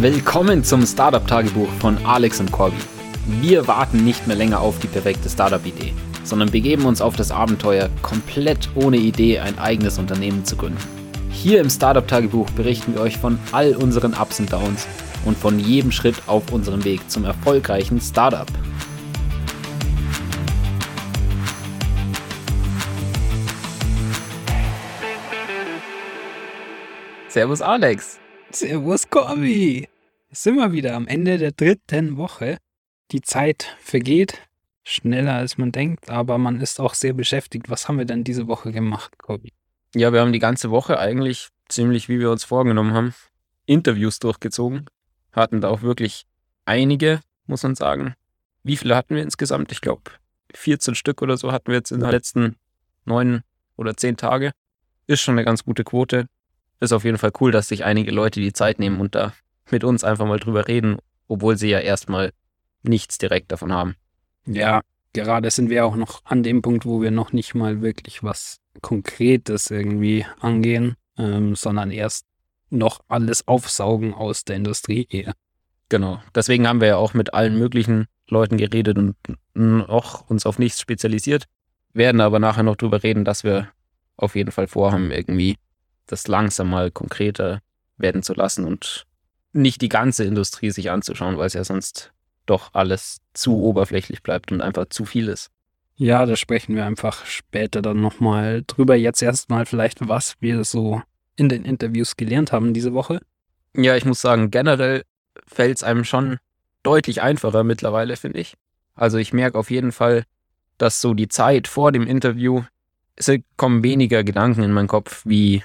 Willkommen zum Startup-Tagebuch von Alex und Corby. Wir warten nicht mehr länger auf die perfekte Startup-Idee, sondern begeben uns auf das Abenteuer, komplett ohne Idee ein eigenes Unternehmen zu gründen. Hier im Startup-Tagebuch berichten wir euch von all unseren Ups und Downs und von jedem Schritt auf unserem Weg zum erfolgreichen Startup. Servus Alex. Servus Corby. Sind wir wieder am Ende der dritten Woche. Die Zeit vergeht schneller als man denkt, aber man ist auch sehr beschäftigt. Was haben wir denn diese Woche gemacht, Corby? Ja, wir haben die ganze Woche eigentlich ziemlich, wie wir uns vorgenommen haben, Interviews durchgezogen. Hatten da auch wirklich einige, muss man sagen. Wie viele hatten wir insgesamt? Ich glaube, 14 Stück oder so hatten wir jetzt in den letzten neun oder zehn Tage. Ist schon eine ganz gute Quote ist auf jeden Fall cool, dass sich einige Leute die Zeit nehmen und da mit uns einfach mal drüber reden, obwohl sie ja erstmal nichts direkt davon haben. Ja, gerade sind wir auch noch an dem Punkt, wo wir noch nicht mal wirklich was Konkretes irgendwie angehen, ähm, sondern erst noch alles aufsaugen aus der Industrie eher. Genau. Deswegen haben wir ja auch mit allen möglichen Leuten geredet und auch uns auf nichts spezialisiert. Werden aber nachher noch drüber reden, dass wir auf jeden Fall vorhaben, irgendwie das langsam mal konkreter werden zu lassen und nicht die ganze Industrie sich anzuschauen, weil es ja sonst doch alles zu oberflächlich bleibt und einfach zu viel ist. Ja, da sprechen wir einfach später dann nochmal drüber. Jetzt erstmal vielleicht, was wir so in den Interviews gelernt haben diese Woche. Ja, ich muss sagen, generell fällt es einem schon deutlich einfacher mittlerweile, finde ich. Also ich merke auf jeden Fall, dass so die Zeit vor dem Interview, es kommen weniger Gedanken in meinen Kopf, wie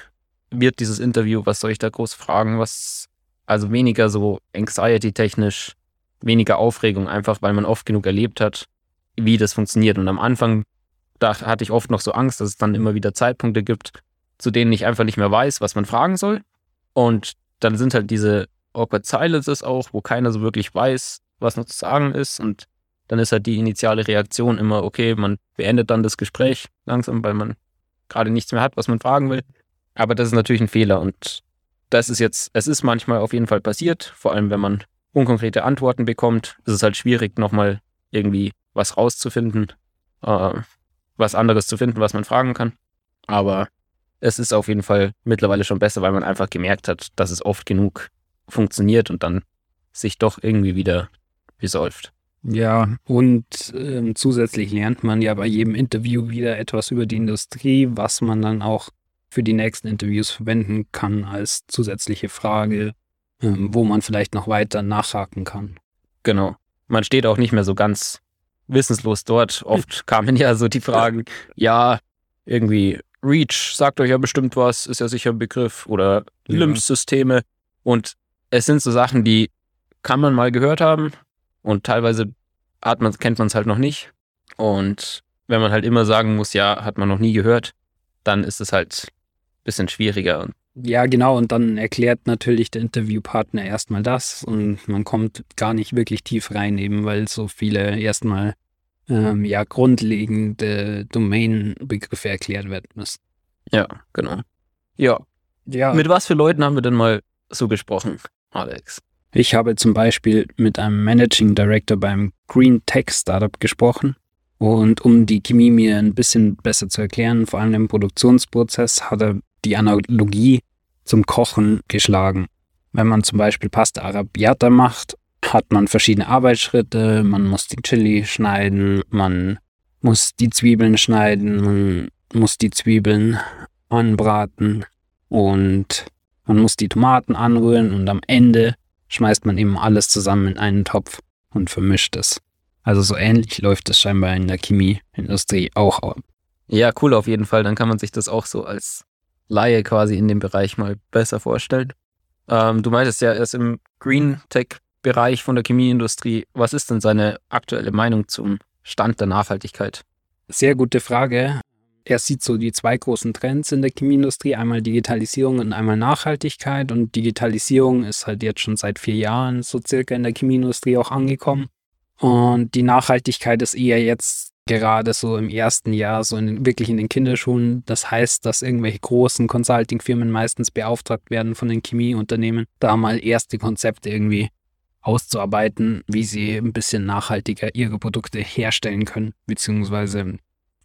wird dieses Interview, was soll ich da groß fragen, was, also weniger so anxiety-technisch, weniger Aufregung, einfach weil man oft genug erlebt hat, wie das funktioniert. Und am Anfang, da hatte ich oft noch so Angst, dass es dann immer wieder Zeitpunkte gibt, zu denen ich einfach nicht mehr weiß, was man fragen soll. Und dann sind halt diese awkward silences auch, wo keiner so wirklich weiß, was noch zu sagen ist. Und dann ist halt die initiale Reaktion immer, okay, man beendet dann das Gespräch langsam, weil man gerade nichts mehr hat, was man fragen will. Aber das ist natürlich ein Fehler und das ist jetzt, es ist manchmal auf jeden Fall passiert, vor allem wenn man unkonkrete Antworten bekommt, ist es halt schwierig, nochmal irgendwie was rauszufinden, äh, was anderes zu finden, was man fragen kann. Aber es ist auf jeden Fall mittlerweile schon besser, weil man einfach gemerkt hat, dass es oft genug funktioniert und dann sich doch irgendwie wieder resolved. Ja, und ähm, zusätzlich lernt man ja bei jedem Interview wieder etwas über die Industrie, was man dann auch für die nächsten Interviews verwenden kann als zusätzliche Frage, ähm, wo man vielleicht noch weiter nachhaken kann. Genau. Man steht auch nicht mehr so ganz wissenslos dort. Oft kamen ja so die Fragen, ja, irgendwie Reach sagt euch ja bestimmt was, ist ja sicher ein Begriff, oder ja. LIMS-Systeme. Und es sind so Sachen, die kann man mal gehört haben und teilweise hat man, kennt man es halt noch nicht. Und wenn man halt immer sagen muss, ja, hat man noch nie gehört, dann ist es halt bisschen schwieriger. Ja, genau. Und dann erklärt natürlich der Interviewpartner erstmal das und man kommt gar nicht wirklich tief rein, eben weil so viele erstmal ähm, ja grundlegende Domain-Begriffe erklärt werden müssen. Ja, genau. Ja. ja. Mit was für Leuten haben wir denn mal so gesprochen, Alex? Ich habe zum Beispiel mit einem Managing Director beim Green Tech Startup gesprochen. Und um die Chemie mir ein bisschen besser zu erklären, vor allem im Produktionsprozess, hat er die Analogie zum Kochen geschlagen. Wenn man zum Beispiel Pasta Arrabbiata macht, hat man verschiedene Arbeitsschritte. Man muss die Chili schneiden, man muss die Zwiebeln schneiden, man muss die Zwiebeln anbraten und man muss die Tomaten anrühren und am Ende schmeißt man eben alles zusammen in einen Topf und vermischt es. Also so ähnlich läuft es scheinbar in der Chemieindustrie auch ab. Ja, cool auf jeden Fall. Dann kann man sich das auch so als Laie quasi in dem Bereich mal besser vorstellt. Ähm, du meintest ja, er ist im Green Tech-Bereich von der Chemieindustrie. Was ist denn seine aktuelle Meinung zum Stand der Nachhaltigkeit? Sehr gute Frage. Er sieht so die zwei großen Trends in der Chemieindustrie, einmal Digitalisierung und einmal Nachhaltigkeit. Und Digitalisierung ist halt jetzt schon seit vier Jahren so circa in der Chemieindustrie auch angekommen. Und die Nachhaltigkeit ist eher jetzt gerade so im ersten Jahr, so in, wirklich in den Kinderschulen. Das heißt, dass irgendwelche großen Consulting-Firmen meistens beauftragt werden von den Chemieunternehmen, da mal erste Konzepte irgendwie auszuarbeiten, wie sie ein bisschen nachhaltiger ihre Produkte herstellen können, beziehungsweise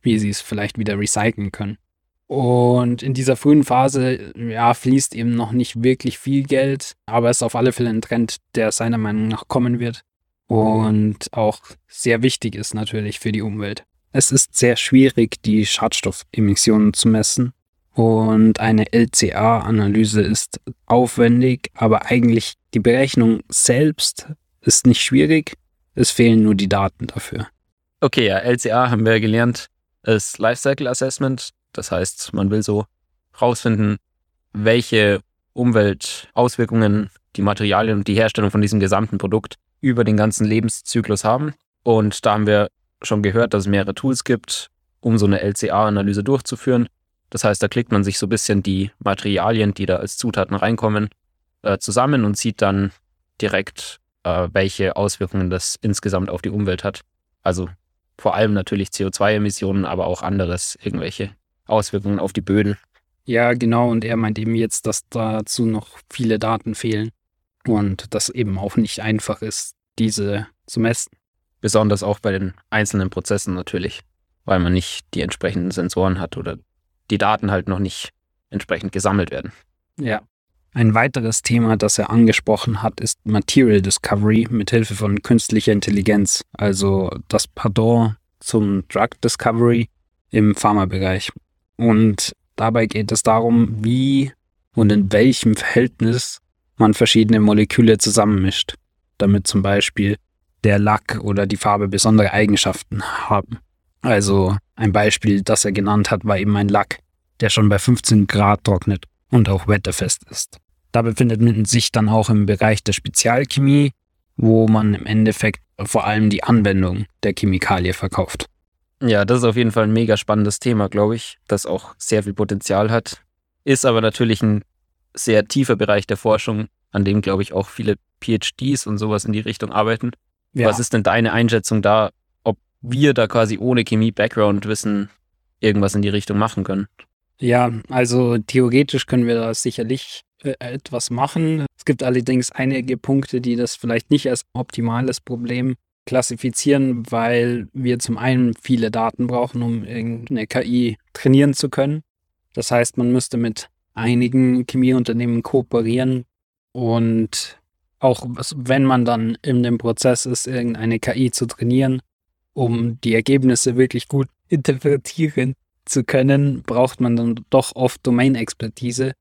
wie sie es vielleicht wieder recyceln können. Und in dieser frühen Phase, ja, fließt eben noch nicht wirklich viel Geld, aber es ist auf alle Fälle ein Trend, der seiner Meinung nach kommen wird und auch sehr wichtig ist natürlich für die Umwelt. Es ist sehr schwierig, die Schadstoffemissionen zu messen und eine LCA-Analyse ist aufwendig, aber eigentlich die Berechnung selbst ist nicht schwierig, es fehlen nur die Daten dafür. Okay, ja, LCA haben wir gelernt, ist Lifecycle Assessment. Das heißt, man will so rausfinden, welche Umweltauswirkungen die Materialien und die Herstellung von diesem gesamten Produkt über den ganzen Lebenszyklus haben. Und da haben wir schon gehört, dass es mehrere Tools gibt, um so eine LCA-Analyse durchzuführen. Das heißt, da klickt man sich so ein bisschen die Materialien, die da als Zutaten reinkommen, äh, zusammen und sieht dann direkt, äh, welche Auswirkungen das insgesamt auf die Umwelt hat. Also vor allem natürlich CO2-Emissionen, aber auch anderes, irgendwelche Auswirkungen auf die Böden. Ja, genau. Und er meint eben jetzt, dass dazu noch viele Daten fehlen und das eben auch nicht einfach ist, diese zu messen. Besonders auch bei den einzelnen Prozessen natürlich, weil man nicht die entsprechenden Sensoren hat oder die Daten halt noch nicht entsprechend gesammelt werden. Ja. Ein weiteres Thema, das er angesprochen hat, ist Material Discovery mit Hilfe von künstlicher Intelligenz, also das Pardon zum Drug Discovery im Pharmabereich. Und dabei geht es darum, wie und in welchem Verhältnis man verschiedene Moleküle zusammenmischt, damit zum Beispiel der Lack oder die Farbe besondere Eigenschaften haben. Also ein Beispiel, das er genannt hat, war eben ein Lack, der schon bei 15 Grad trocknet und auch wetterfest ist. Da befindet man sich dann auch im Bereich der Spezialchemie, wo man im Endeffekt vor allem die Anwendung der Chemikalie verkauft. Ja, das ist auf jeden Fall ein mega spannendes Thema, glaube ich, das auch sehr viel Potenzial hat. Ist aber natürlich ein sehr tiefer Bereich der Forschung, an dem, glaube ich, auch viele PhDs und sowas in die Richtung arbeiten. Ja. Was ist denn deine Einschätzung da, ob wir da quasi ohne Chemie-Background-Wissen irgendwas in die Richtung machen können? Ja, also theoretisch können wir da sicherlich äh, etwas machen. Es gibt allerdings einige Punkte, die das vielleicht nicht als optimales Problem klassifizieren, weil wir zum einen viele Daten brauchen, um irgendeine KI trainieren zu können. Das heißt, man müsste mit einigen Chemieunternehmen kooperieren und auch wenn man dann in dem Prozess ist, irgendeine KI zu trainieren, um die Ergebnisse wirklich gut interpretieren zu können, braucht man dann doch oft Domain-Expertise.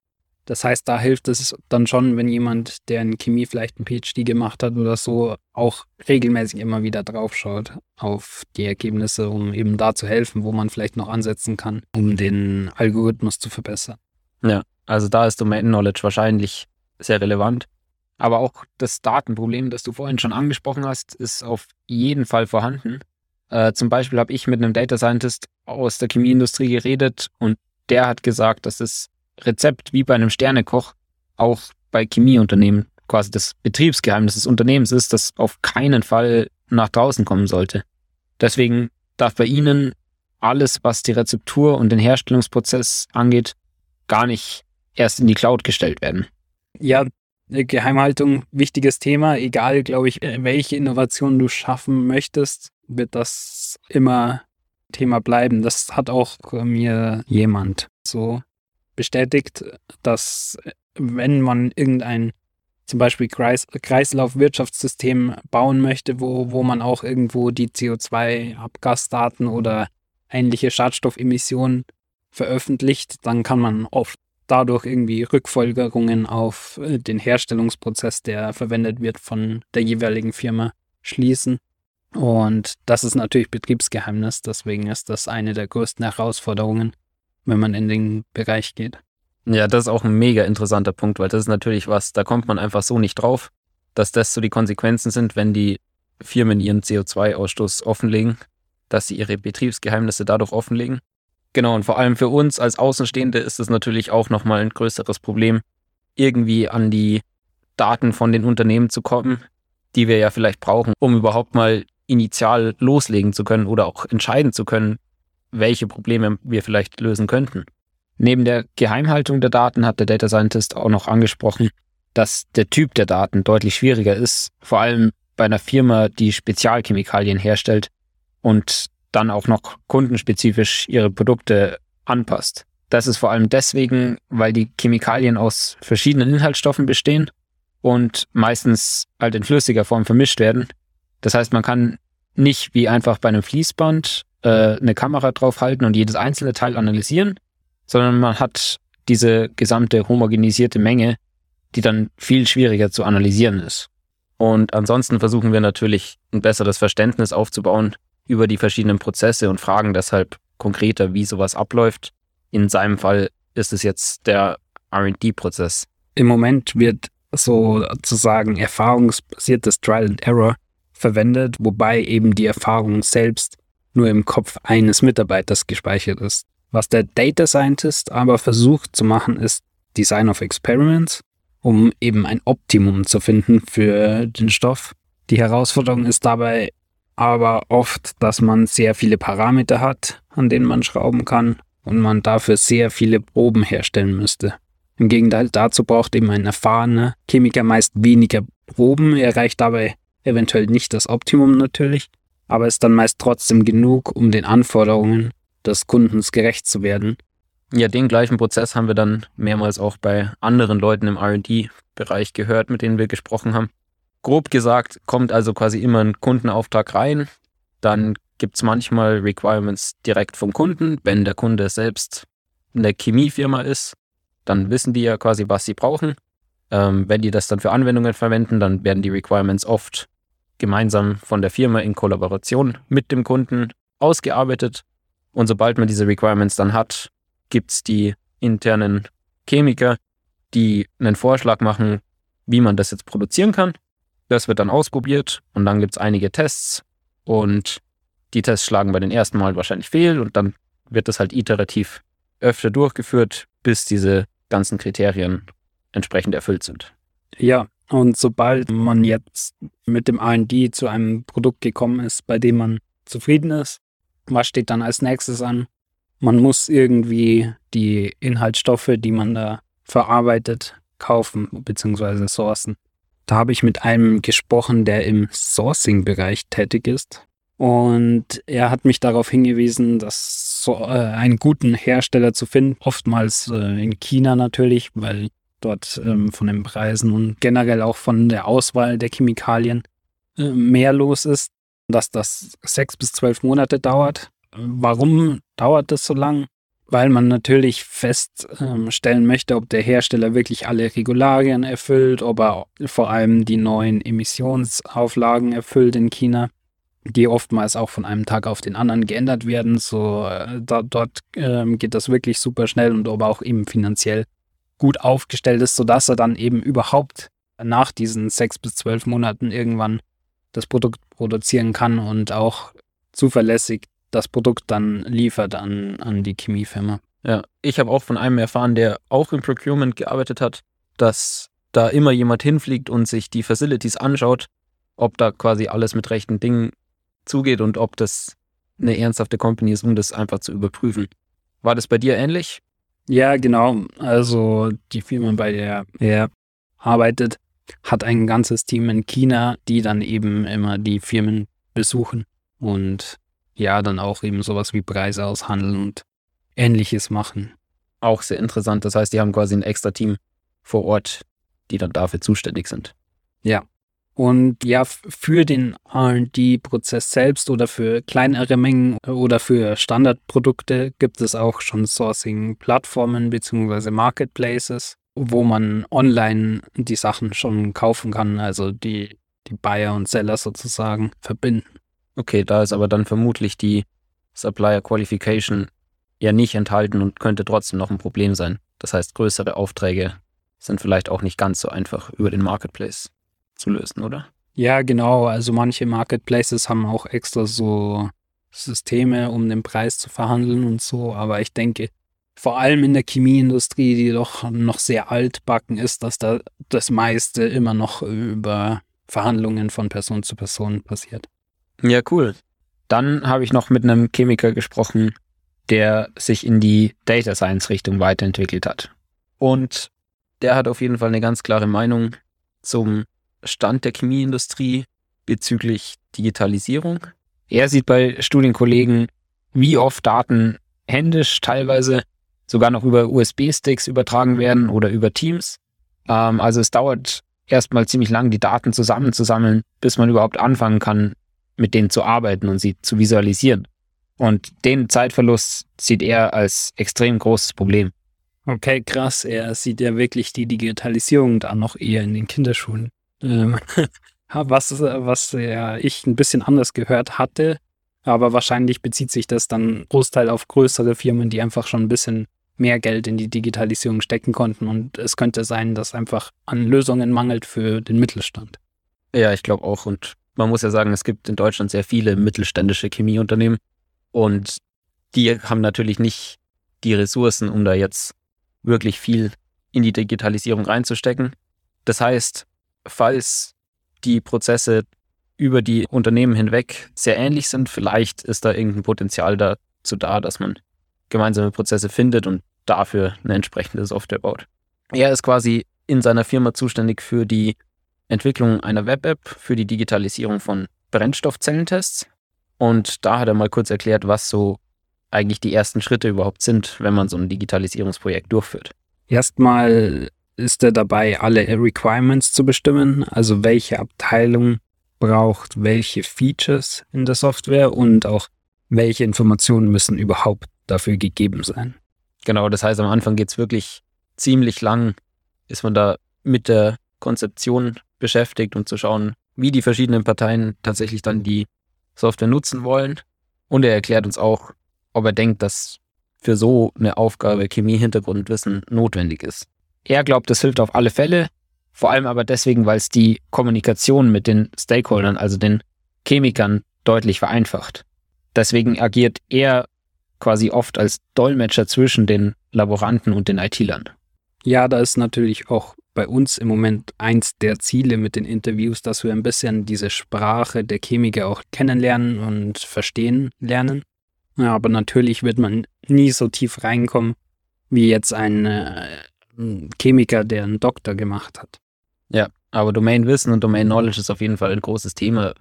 Das heißt, da hilft es dann schon, wenn jemand, der in Chemie vielleicht einen PhD gemacht hat oder so, auch regelmäßig immer wieder draufschaut auf die Ergebnisse, um eben da zu helfen, wo man vielleicht noch ansetzen kann, um den Algorithmus zu verbessern. Ja, also da ist Domain Knowledge wahrscheinlich sehr relevant. Aber auch das Datenproblem, das du vorhin schon angesprochen hast, ist auf jeden Fall vorhanden. Äh, zum Beispiel habe ich mit einem Data Scientist aus der Chemieindustrie geredet und der hat gesagt, dass das Rezept wie bei einem Sternekoch auch bei Chemieunternehmen quasi das Betriebsgeheimnis des Unternehmens ist, das auf keinen Fall nach draußen kommen sollte. Deswegen darf bei Ihnen alles, was die Rezeptur und den Herstellungsprozess angeht, gar nicht erst in die Cloud gestellt werden. Ja, Geheimhaltung, wichtiges Thema. Egal, glaube ich, welche Innovation du schaffen möchtest, wird das immer Thema bleiben. Das hat auch mir jemand so bestätigt, dass wenn man irgendein zum Beispiel Kreis, Kreislaufwirtschaftssystem bauen möchte, wo, wo man auch irgendwo die CO2-Abgasdaten oder ähnliche Schadstoffemissionen veröffentlicht, dann kann man oft dadurch irgendwie Rückfolgerungen auf äh, den Herstellungsprozess, der verwendet wird von der jeweiligen Firma, schließen. Und das ist natürlich Betriebsgeheimnis, deswegen ist das eine der größten Herausforderungen, wenn man in den Bereich geht. Ja, das ist auch ein mega interessanter Punkt, weil das ist natürlich was, da kommt man einfach so nicht drauf, dass das so die Konsequenzen sind, wenn die Firmen ihren CO2-Ausstoß offenlegen, dass sie ihre Betriebsgeheimnisse dadurch offenlegen. Genau, und vor allem für uns als Außenstehende ist es natürlich auch nochmal ein größeres Problem, irgendwie an die Daten von den Unternehmen zu kommen, die wir ja vielleicht brauchen, um überhaupt mal initial loslegen zu können oder auch entscheiden zu können, welche Probleme wir vielleicht lösen könnten. Neben der Geheimhaltung der Daten hat der Data Scientist auch noch angesprochen, dass der Typ der Daten deutlich schwieriger ist, vor allem bei einer Firma, die Spezialchemikalien herstellt und dann auch noch kundenspezifisch ihre Produkte anpasst. Das ist vor allem deswegen, weil die Chemikalien aus verschiedenen Inhaltsstoffen bestehen und meistens halt in flüssiger Form vermischt werden. Das heißt, man kann nicht wie einfach bei einem Fließband äh, eine Kamera draufhalten und jedes einzelne Teil analysieren, sondern man hat diese gesamte homogenisierte Menge, die dann viel schwieriger zu analysieren ist. Und ansonsten versuchen wir natürlich ein besseres Verständnis aufzubauen über die verschiedenen Prozesse und fragen deshalb konkreter, wie sowas abläuft. In seinem Fall ist es jetzt der RD-Prozess. Im Moment wird sozusagen erfahrungsbasiertes Trial and Error verwendet, wobei eben die Erfahrung selbst nur im Kopf eines Mitarbeiters gespeichert ist. Was der Data Scientist aber versucht zu machen, ist Design of Experiments, um eben ein Optimum zu finden für den Stoff. Die Herausforderung ist dabei aber oft, dass man sehr viele Parameter hat, an denen man schrauben kann und man dafür sehr viele Proben herstellen müsste. Im Gegenteil dazu braucht eben ein erfahrener Chemiker meist weniger Proben, er erreicht dabei eventuell nicht das Optimum natürlich, aber ist dann meist trotzdem genug, um den Anforderungen des Kundens gerecht zu werden. Ja, den gleichen Prozess haben wir dann mehrmals auch bei anderen Leuten im RD-Bereich gehört, mit denen wir gesprochen haben. Grob gesagt kommt also quasi immer ein Kundenauftrag rein. Dann gibt es manchmal Requirements direkt vom Kunden. Wenn der Kunde selbst eine Chemiefirma ist, dann wissen die ja quasi, was sie brauchen. Ähm, wenn die das dann für Anwendungen verwenden, dann werden die Requirements oft gemeinsam von der Firma in Kollaboration mit dem Kunden ausgearbeitet. Und sobald man diese Requirements dann hat, gibt es die internen Chemiker, die einen Vorschlag machen, wie man das jetzt produzieren kann. Das wird dann ausprobiert und dann gibt es einige Tests und die Tests schlagen bei den ersten Mal wahrscheinlich fehl und dann wird das halt iterativ öfter durchgeführt, bis diese ganzen Kriterien entsprechend erfüllt sind. Ja, und sobald man jetzt mit dem RD zu einem Produkt gekommen ist, bei dem man zufrieden ist, was steht dann als nächstes an? Man muss irgendwie die Inhaltsstoffe, die man da verarbeitet, kaufen bzw. sourcen. Da habe ich mit einem gesprochen, der im Sourcing-Bereich tätig ist. Und er hat mich darauf hingewiesen, dass so, äh, einen guten Hersteller zu finden, oftmals äh, in China natürlich, weil dort ähm, von den Preisen und generell auch von der Auswahl der Chemikalien äh, mehr los ist, dass das sechs bis zwölf Monate dauert. Warum dauert das so lang? Weil man natürlich feststellen ähm, möchte, ob der Hersteller wirklich alle Regularien erfüllt, ob er vor allem die neuen Emissionsauflagen erfüllt in China die oftmals auch von einem Tag auf den anderen geändert werden. So äh, da, dort ähm, geht das wirklich super schnell und aber auch eben finanziell gut aufgestellt ist, sodass er dann eben überhaupt nach diesen sechs bis zwölf Monaten irgendwann das Produkt produzieren kann und auch zuverlässig das Produkt dann liefert an, an die Chemiefirma. Ja, ich habe auch von einem erfahren, der auch im Procurement gearbeitet hat, dass da immer jemand hinfliegt und sich die Facilities anschaut, ob da quasi alles mit rechten Dingen zugeht und ob das eine ernsthafte Company ist, um das einfach zu überprüfen. War das bei dir ähnlich? Ja, genau. Also die Firma, bei der er arbeitet, hat ein ganzes Team in China, die dann eben immer die Firmen besuchen und ja, dann auch eben sowas wie Preise aushandeln und ähnliches machen. Auch sehr interessant. Das heißt, die haben quasi ein extra Team vor Ort, die dann dafür zuständig sind. Ja, und ja, für den RD-Prozess selbst oder für kleinere Mengen oder für Standardprodukte gibt es auch schon Sourcing-Plattformen bzw. Marketplaces, wo man online die Sachen schon kaufen kann, also die, die Buyer und Seller sozusagen verbinden. Okay, da ist aber dann vermutlich die Supplier Qualification ja nicht enthalten und könnte trotzdem noch ein Problem sein. Das heißt, größere Aufträge sind vielleicht auch nicht ganz so einfach über den Marketplace zu lösen, oder? Ja, genau. Also manche Marketplaces haben auch extra so Systeme, um den Preis zu verhandeln und so. Aber ich denke, vor allem in der Chemieindustrie, die doch noch sehr altbacken ist, dass da das meiste immer noch über Verhandlungen von Person zu Person passiert. Ja, cool. Dann habe ich noch mit einem Chemiker gesprochen, der sich in die Data Science Richtung weiterentwickelt hat. Und der hat auf jeden Fall eine ganz klare Meinung zum Stand der Chemieindustrie bezüglich Digitalisierung. Er sieht bei Studienkollegen, wie oft Daten händisch, teilweise sogar noch über USB-Sticks übertragen werden oder über Teams. Ähm, also es dauert erstmal ziemlich lang, die Daten zusammenzusammeln, bis man überhaupt anfangen kann, mit denen zu arbeiten und sie zu visualisieren. Und den Zeitverlust sieht er als extrem großes Problem. Okay, krass. Er sieht ja wirklich die Digitalisierung da noch eher in den Kinderschuhen. Ähm, was, was ja ich ein bisschen anders gehört hatte, aber wahrscheinlich bezieht sich das dann Großteil auf größere Firmen, die einfach schon ein bisschen mehr Geld in die Digitalisierung stecken konnten. Und es könnte sein, dass einfach an Lösungen mangelt für den Mittelstand. Ja, ich glaube auch. Und man muss ja sagen, es gibt in Deutschland sehr viele mittelständische Chemieunternehmen. Und die haben natürlich nicht die Ressourcen, um da jetzt wirklich viel in die Digitalisierung reinzustecken. Das heißt, falls die Prozesse über die Unternehmen hinweg sehr ähnlich sind, vielleicht ist da irgendein Potenzial dazu da, dass man gemeinsame Prozesse findet und dafür eine entsprechende Software baut. Er ist quasi in seiner Firma zuständig für die Entwicklung einer Web-App für die Digitalisierung von Brennstoffzellentests. Und da hat er mal kurz erklärt, was so eigentlich die ersten Schritte überhaupt sind, wenn man so ein Digitalisierungsprojekt durchführt. Erstmal ist er dabei, alle Requirements zu bestimmen, also welche Abteilung braucht welche Features in der Software und auch welche Informationen müssen überhaupt dafür gegeben sein. Genau, das heißt, am Anfang geht es wirklich ziemlich lang, ist man da mit der Konzeption beschäftigt und zu schauen, wie die verschiedenen Parteien tatsächlich dann die Software nutzen wollen. Und er erklärt uns auch, ob er denkt, dass für so eine Aufgabe Chemie-Hintergrundwissen notwendig ist. Er glaubt, das hilft auf alle Fälle, vor allem aber deswegen, weil es die Kommunikation mit den Stakeholdern, also den Chemikern, deutlich vereinfacht. Deswegen agiert er quasi oft als Dolmetscher zwischen den Laboranten und den IT-Lern. Ja, da ist natürlich auch bei uns im Moment eins der Ziele mit den Interviews, dass wir ein bisschen diese Sprache der Chemiker auch kennenlernen und verstehen lernen. Ja, aber natürlich wird man nie so tief reinkommen wie jetzt ein äh, Chemiker, der einen Doktor gemacht hat. Ja, aber Domain-Wissen und Domain-Knowledge ist auf jeden Fall ein großes Thema.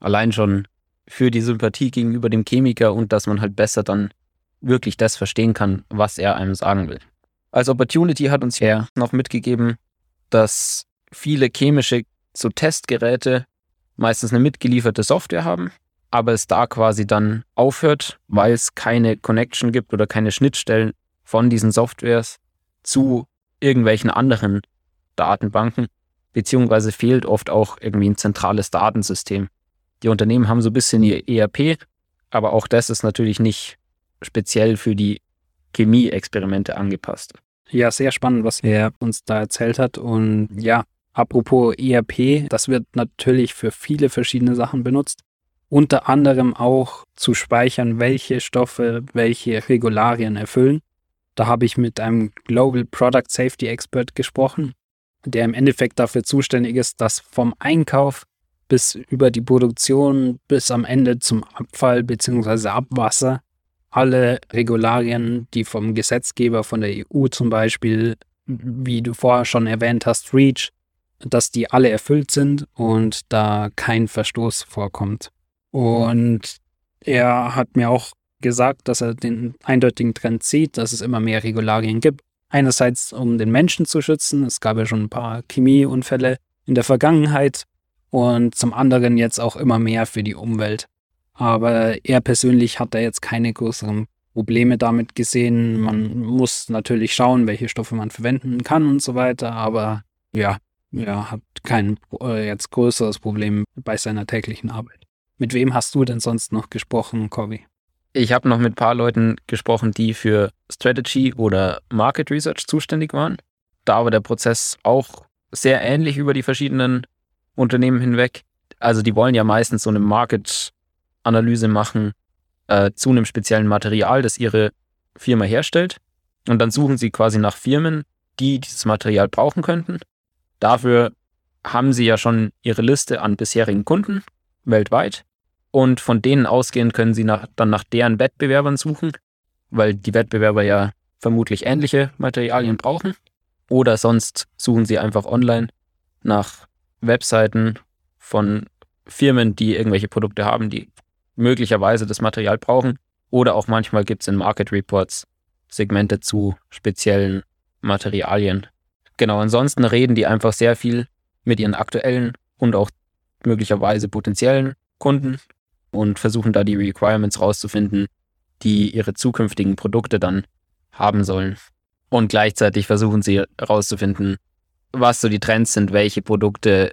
Allein schon für die Sympathie gegenüber dem Chemiker und dass man halt besser dann wirklich das verstehen kann, was er einem sagen will. Als Opportunity hat uns er noch mitgegeben, dass viele chemische so Testgeräte meistens eine mitgelieferte Software haben, aber es da quasi dann aufhört, weil es keine Connection gibt oder keine Schnittstellen von diesen Softwares zu irgendwelchen anderen Datenbanken, beziehungsweise fehlt oft auch irgendwie ein zentrales Datensystem. Die Unternehmen haben so ein bisschen ihr ERP, aber auch das ist natürlich nicht speziell für die Chemie-Experimente angepasst. Ja, sehr spannend, was er uns da erzählt hat. Und ja, apropos ERP, das wird natürlich für viele verschiedene Sachen benutzt. Unter anderem auch zu speichern, welche Stoffe welche Regularien erfüllen. Da habe ich mit einem Global Product Safety Expert gesprochen, der im Endeffekt dafür zuständig ist, dass vom Einkauf bis über die Produktion bis am Ende zum Abfall bzw. Abwasser alle Regularien, die vom Gesetzgeber, von der EU zum Beispiel, wie du vorher schon erwähnt hast, REACH, dass die alle erfüllt sind und da kein Verstoß vorkommt. Und er hat mir auch gesagt, dass er den eindeutigen Trend sieht, dass es immer mehr Regularien gibt. Einerseits, um den Menschen zu schützen. Es gab ja schon ein paar Chemieunfälle in der Vergangenheit. Und zum anderen jetzt auch immer mehr für die Umwelt. Aber er persönlich hat da jetzt keine größeren Probleme damit gesehen. Man muss natürlich schauen, welche Stoffe man verwenden kann und so weiter. Aber ja, er hat kein äh, jetzt größeres Problem bei seiner täglichen Arbeit. Mit wem hast du denn sonst noch gesprochen, Corby? Ich habe noch mit ein paar Leuten gesprochen, die für Strategy oder Market Research zuständig waren. Da war der Prozess auch sehr ähnlich über die verschiedenen Unternehmen hinweg. Also die wollen ja meistens so eine Market Analyse machen äh, zu einem speziellen Material, das ihre Firma herstellt. Und dann suchen sie quasi nach Firmen, die dieses Material brauchen könnten. Dafür haben sie ja schon ihre Liste an bisherigen Kunden weltweit. Und von denen ausgehend können sie nach, dann nach deren Wettbewerbern suchen, weil die Wettbewerber ja vermutlich ähnliche Materialien brauchen. Oder sonst suchen sie einfach online nach Webseiten von Firmen, die irgendwelche Produkte haben, die möglicherweise das Material brauchen. Oder auch manchmal gibt es in Market Reports Segmente zu speziellen Materialien. Genau, ansonsten reden die einfach sehr viel mit ihren aktuellen und auch möglicherweise potenziellen Kunden und versuchen da die Requirements rauszufinden, die ihre zukünftigen Produkte dann haben sollen. Und gleichzeitig versuchen sie herauszufinden, was so die Trends sind, welche Produkte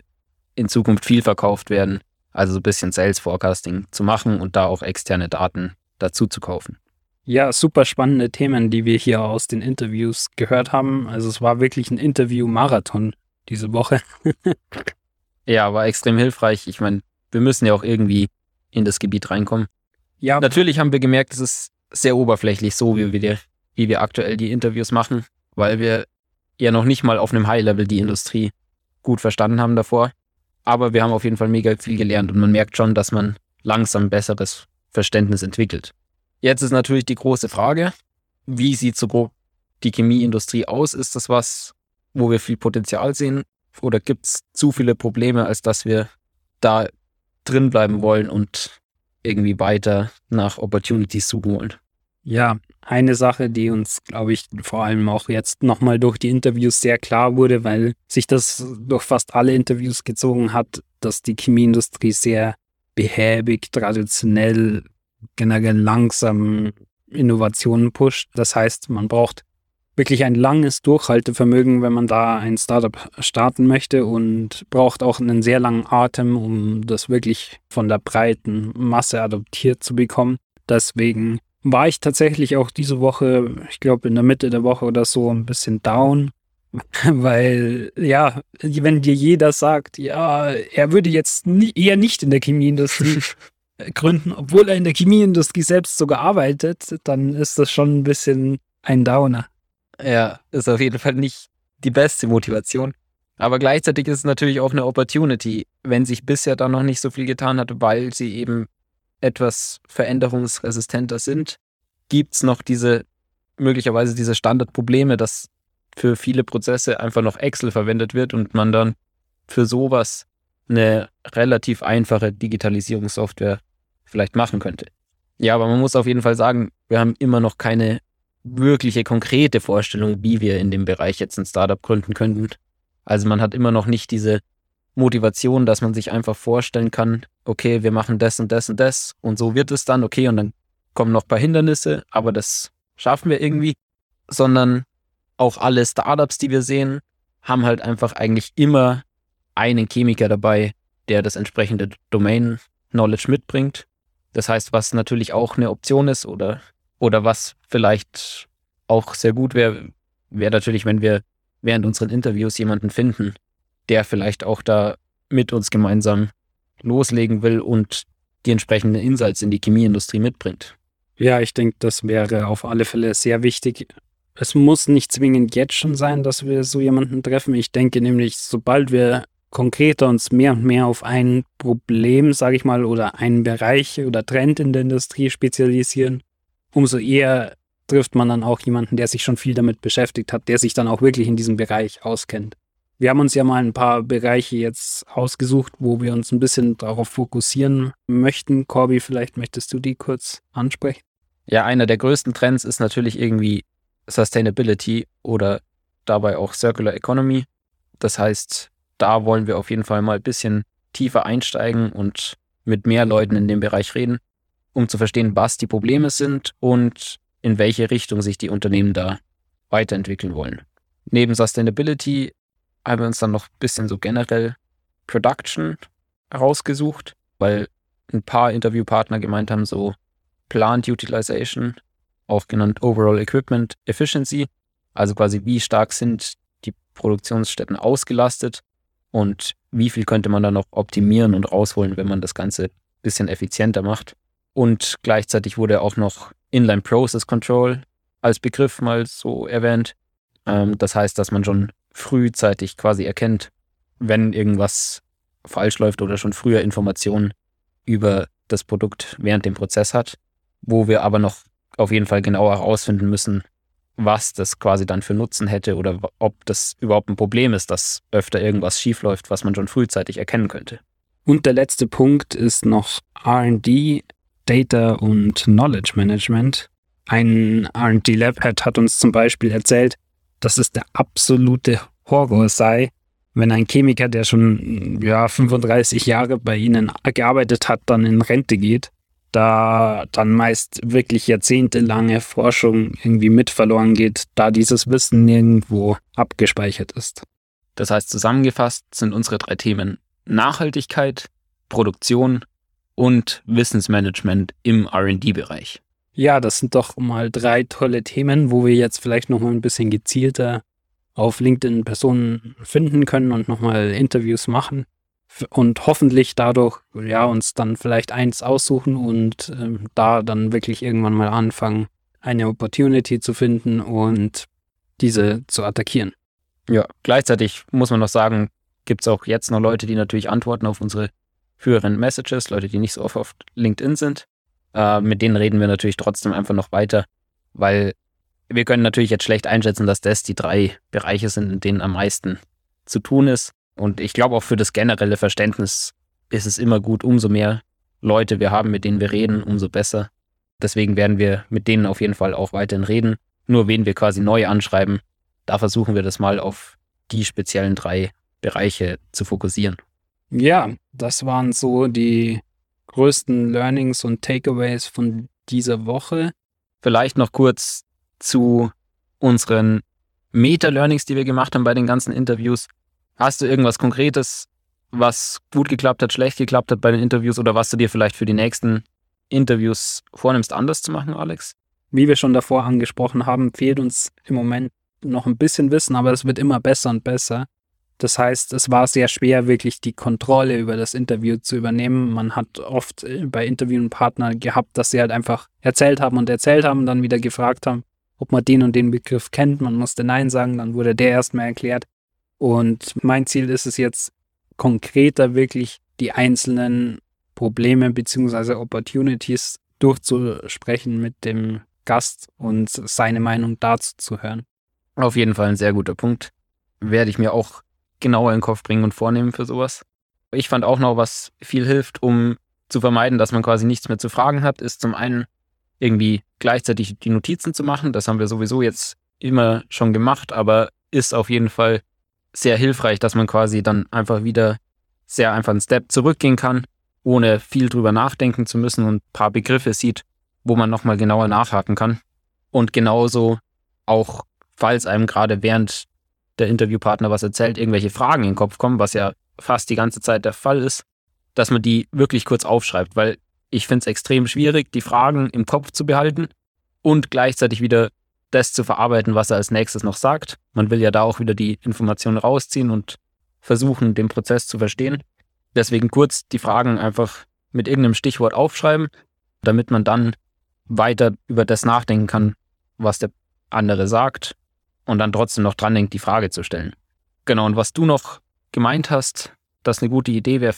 in Zukunft viel verkauft werden. Also so ein bisschen Sales Forecasting zu machen und da auch externe Daten dazu zu kaufen. Ja, super spannende Themen, die wir hier aus den Interviews gehört haben. Also es war wirklich ein Interview-Marathon diese Woche. ja, war extrem hilfreich. Ich meine, wir müssen ja auch irgendwie in das Gebiet reinkommen. Ja. Natürlich haben wir gemerkt, es ist sehr oberflächlich so, wie wir, wie wir aktuell die Interviews machen, weil wir ja noch nicht mal auf einem High-Level die Industrie gut verstanden haben davor. Aber wir haben auf jeden Fall mega viel gelernt und man merkt schon, dass man langsam besseres Verständnis entwickelt. Jetzt ist natürlich die große Frage, wie sieht so grob die Chemieindustrie aus? Ist das was, wo wir viel Potenzial sehen? Oder gibt es zu viele Probleme, als dass wir da drin bleiben wollen und irgendwie weiter nach Opportunities suchen wollen? Ja, eine Sache, die uns, glaube ich, vor allem auch jetzt nochmal durch die Interviews sehr klar wurde, weil sich das durch fast alle Interviews gezogen hat, dass die Chemieindustrie sehr behäbig, traditionell, generell langsam Innovationen pusht. Das heißt, man braucht wirklich ein langes Durchhaltevermögen, wenn man da ein Startup starten möchte und braucht auch einen sehr langen Atem, um das wirklich von der breiten Masse adoptiert zu bekommen. Deswegen war ich tatsächlich auch diese Woche, ich glaube in der Mitte der Woche oder so, ein bisschen down. Weil, ja, wenn dir jeder sagt, ja, er würde jetzt nie, eher nicht in der Chemieindustrie gründen, obwohl er in der Chemieindustrie selbst sogar arbeitet, dann ist das schon ein bisschen ein Downer. Ja, ist auf jeden Fall nicht die beste Motivation. Aber gleichzeitig ist es natürlich auch eine Opportunity, wenn sich bisher da noch nicht so viel getan hat, weil sie eben etwas veränderungsresistenter sind, gibt es noch diese, möglicherweise diese Standardprobleme, dass für viele Prozesse einfach noch Excel verwendet wird und man dann für sowas eine relativ einfache Digitalisierungssoftware vielleicht machen könnte. Ja, aber man muss auf jeden Fall sagen, wir haben immer noch keine wirkliche konkrete Vorstellung, wie wir in dem Bereich jetzt ein Startup gründen könnten. Also man hat immer noch nicht diese Motivation, dass man sich einfach vorstellen kann, okay, wir machen das und das und das und so wird es dann, okay, und dann kommen noch ein paar Hindernisse, aber das schaffen wir irgendwie, sondern auch alle Startups, die wir sehen, haben halt einfach eigentlich immer einen Chemiker dabei, der das entsprechende Domain-Knowledge mitbringt. Das heißt, was natürlich auch eine Option ist oder, oder was vielleicht auch sehr gut wäre, wäre natürlich, wenn wir während unseren Interviews jemanden finden, der vielleicht auch da mit uns gemeinsam loslegen will und die entsprechenden Insights in die Chemieindustrie mitbringt. Ja, ich denke, das wäre auf alle Fälle sehr wichtig. Es muss nicht zwingend jetzt schon sein, dass wir so jemanden treffen. Ich denke nämlich, sobald wir konkreter uns mehr und mehr auf ein Problem, sage ich mal, oder einen Bereich oder Trend in der Industrie spezialisieren, umso eher trifft man dann auch jemanden, der sich schon viel damit beschäftigt hat, der sich dann auch wirklich in diesem Bereich auskennt. Wir haben uns ja mal ein paar Bereiche jetzt ausgesucht, wo wir uns ein bisschen darauf fokussieren möchten. Corby, vielleicht möchtest du die kurz ansprechen? Ja, einer der größten Trends ist natürlich irgendwie Sustainability oder dabei auch Circular Economy. Das heißt, da wollen wir auf jeden Fall mal ein bisschen tiefer einsteigen und mit mehr Leuten in dem Bereich reden, um zu verstehen, was die Probleme sind und in welche Richtung sich die Unternehmen da weiterentwickeln wollen. Neben Sustainability haben wir uns dann noch ein bisschen so generell Production rausgesucht, weil ein paar Interviewpartner gemeint haben, so Plant Utilization, auch genannt Overall Equipment Efficiency, also quasi wie stark sind die Produktionsstätten ausgelastet und wie viel könnte man da noch optimieren und rausholen, wenn man das Ganze ein bisschen effizienter macht. Und gleichzeitig wurde auch noch Inline Process Control als Begriff mal so erwähnt. Ähm, das heißt, dass man schon frühzeitig quasi erkennt, wenn irgendwas falsch läuft oder schon früher Informationen über das Produkt während dem Prozess hat, wo wir aber noch auf jeden Fall genauer herausfinden müssen, was das quasi dann für Nutzen hätte oder ob das überhaupt ein Problem ist, dass öfter irgendwas schiefläuft, was man schon frühzeitig erkennen könnte. Und der letzte Punkt ist noch RD, Data und Knowledge Management. Ein RD-Lab-Head hat uns zum Beispiel erzählt, dass es der absolute Horror sei, wenn ein Chemiker, der schon ja, 35 Jahre bei Ihnen gearbeitet hat, dann in Rente geht, da dann meist wirklich jahrzehntelange Forschung irgendwie mit verloren geht, da dieses Wissen nirgendwo abgespeichert ist. Das heißt, zusammengefasst sind unsere drei Themen Nachhaltigkeit, Produktion und Wissensmanagement im RD-Bereich. Ja, das sind doch mal drei tolle Themen, wo wir jetzt vielleicht noch mal ein bisschen gezielter auf LinkedIn Personen finden können und nochmal Interviews machen und hoffentlich dadurch ja uns dann vielleicht eins aussuchen und äh, da dann wirklich irgendwann mal anfangen, eine Opportunity zu finden und diese zu attackieren. Ja, gleichzeitig muss man noch sagen, gibt es auch jetzt noch Leute, die natürlich antworten auf unsere früheren Messages, Leute, die nicht so oft auf LinkedIn sind. Äh, mit denen reden wir natürlich trotzdem einfach noch weiter, weil wir können natürlich jetzt schlecht einschätzen, dass das die drei Bereiche sind, in denen am meisten zu tun ist. Und ich glaube auch für das generelle Verständnis ist es immer gut, umso mehr Leute wir haben, mit denen wir reden, umso besser. Deswegen werden wir mit denen auf jeden Fall auch weiterhin reden. Nur wen wir quasi neu anschreiben, da versuchen wir das mal auf die speziellen drei Bereiche zu fokussieren. Ja, das waren so die größten Learnings und Takeaways von dieser Woche. Vielleicht noch kurz zu unseren Meta-Learnings, die wir gemacht haben bei den ganzen Interviews. Hast du irgendwas Konkretes, was gut geklappt hat, schlecht geklappt hat bei den Interviews oder was du dir vielleicht für die nächsten Interviews vornimmst, anders zu machen, Alex? Wie wir schon davor angesprochen haben, fehlt uns im Moment noch ein bisschen Wissen, aber es wird immer besser und besser. Das heißt, es war sehr schwer, wirklich die Kontrolle über das Interview zu übernehmen. Man hat oft äh, bei Interviewpartnern gehabt, dass sie halt einfach erzählt haben und erzählt haben, dann wieder gefragt haben, ob man den und den Begriff kennt. Man musste Nein sagen, dann wurde der erstmal erklärt. Und mein Ziel ist es jetzt konkreter wirklich die einzelnen Probleme bzw. Opportunities durchzusprechen mit dem Gast und seine Meinung dazu zu hören. Auf jeden Fall ein sehr guter Punkt. Werde ich mir auch genauer in den Kopf bringen und vornehmen für sowas. Ich fand auch noch, was viel hilft, um zu vermeiden, dass man quasi nichts mehr zu fragen hat, ist zum einen irgendwie gleichzeitig die Notizen zu machen. Das haben wir sowieso jetzt immer schon gemacht, aber ist auf jeden Fall sehr hilfreich, dass man quasi dann einfach wieder sehr einfach einen Step zurückgehen kann, ohne viel drüber nachdenken zu müssen und ein paar Begriffe sieht, wo man nochmal genauer nachhaken kann. Und genauso auch, falls einem gerade während der Interviewpartner was erzählt, irgendwelche Fragen in den Kopf kommen, was ja fast die ganze Zeit der Fall ist, dass man die wirklich kurz aufschreibt, weil ich finde es extrem schwierig, die Fragen im Kopf zu behalten und gleichzeitig wieder das zu verarbeiten, was er als nächstes noch sagt. Man will ja da auch wieder die Informationen rausziehen und versuchen, den Prozess zu verstehen. Deswegen kurz die Fragen einfach mit irgendeinem Stichwort aufschreiben, damit man dann weiter über das nachdenken kann, was der andere sagt und dann trotzdem noch dran denkt, die Frage zu stellen. Genau, und was du noch gemeint hast, dass eine gute Idee wäre,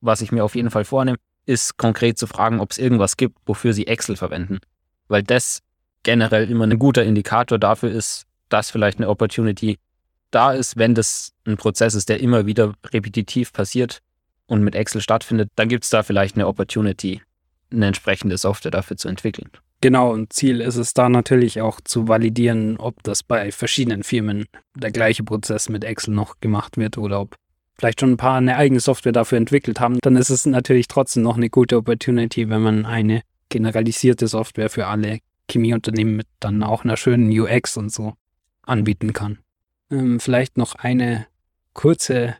was ich mir auf jeden Fall vornehme, ist konkret zu fragen, ob es irgendwas gibt, wofür sie Excel verwenden. Weil das generell immer ein guter Indikator dafür ist, dass vielleicht eine Opportunity da ist, wenn das ein Prozess ist, der immer wieder repetitiv passiert und mit Excel stattfindet, dann gibt es da vielleicht eine Opportunity, eine entsprechende Software dafür zu entwickeln. Genau, und Ziel ist es da natürlich auch zu validieren, ob das bei verschiedenen Firmen der gleiche Prozess mit Excel noch gemacht wird oder ob vielleicht schon ein paar eine eigene Software dafür entwickelt haben. Dann ist es natürlich trotzdem noch eine gute Opportunity, wenn man eine generalisierte Software für alle Chemieunternehmen mit dann auch einer schönen UX und so anbieten kann. Ähm, vielleicht noch eine kurze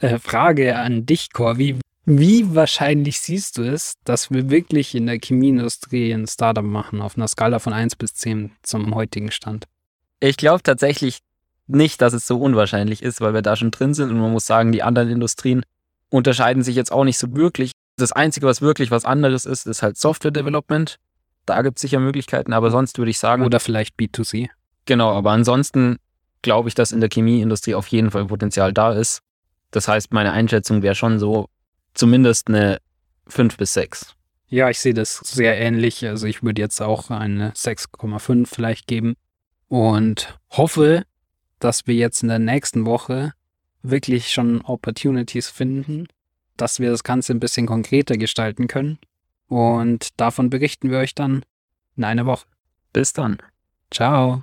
äh, Frage an dich, Corby. Wie wahrscheinlich siehst du es, dass wir wirklich in der Chemieindustrie ein Startup machen, auf einer Skala von 1 bis 10 zum heutigen Stand? Ich glaube tatsächlich nicht, dass es so unwahrscheinlich ist, weil wir da schon drin sind und man muss sagen, die anderen Industrien unterscheiden sich jetzt auch nicht so wirklich. Das Einzige, was wirklich was anderes ist, ist halt Software Development. Da gibt es sicher Möglichkeiten, aber sonst würde ich sagen. Oder vielleicht B2C. Genau, aber ansonsten glaube ich, dass in der Chemieindustrie auf jeden Fall Potenzial da ist. Das heißt, meine Einschätzung wäre schon so, zumindest eine 5 bis 6. Ja, ich sehe das sehr ähnlich. Also ich würde jetzt auch eine 6,5 vielleicht geben und hoffe, dass wir jetzt in der nächsten Woche wirklich schon Opportunities finden, dass wir das Ganze ein bisschen konkreter gestalten können. Und davon berichten wir euch dann in einer Woche. Bis dann. Ciao.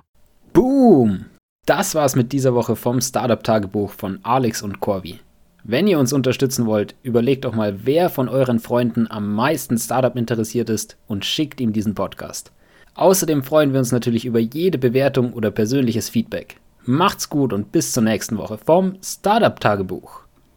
Boom! Das war's mit dieser Woche vom Startup-Tagebuch von Alex und Corby. Wenn ihr uns unterstützen wollt, überlegt doch mal, wer von euren Freunden am meisten Startup interessiert ist und schickt ihm diesen Podcast. Außerdem freuen wir uns natürlich über jede Bewertung oder persönliches Feedback. Macht's gut und bis zur nächsten Woche vom Startup Tagebuch.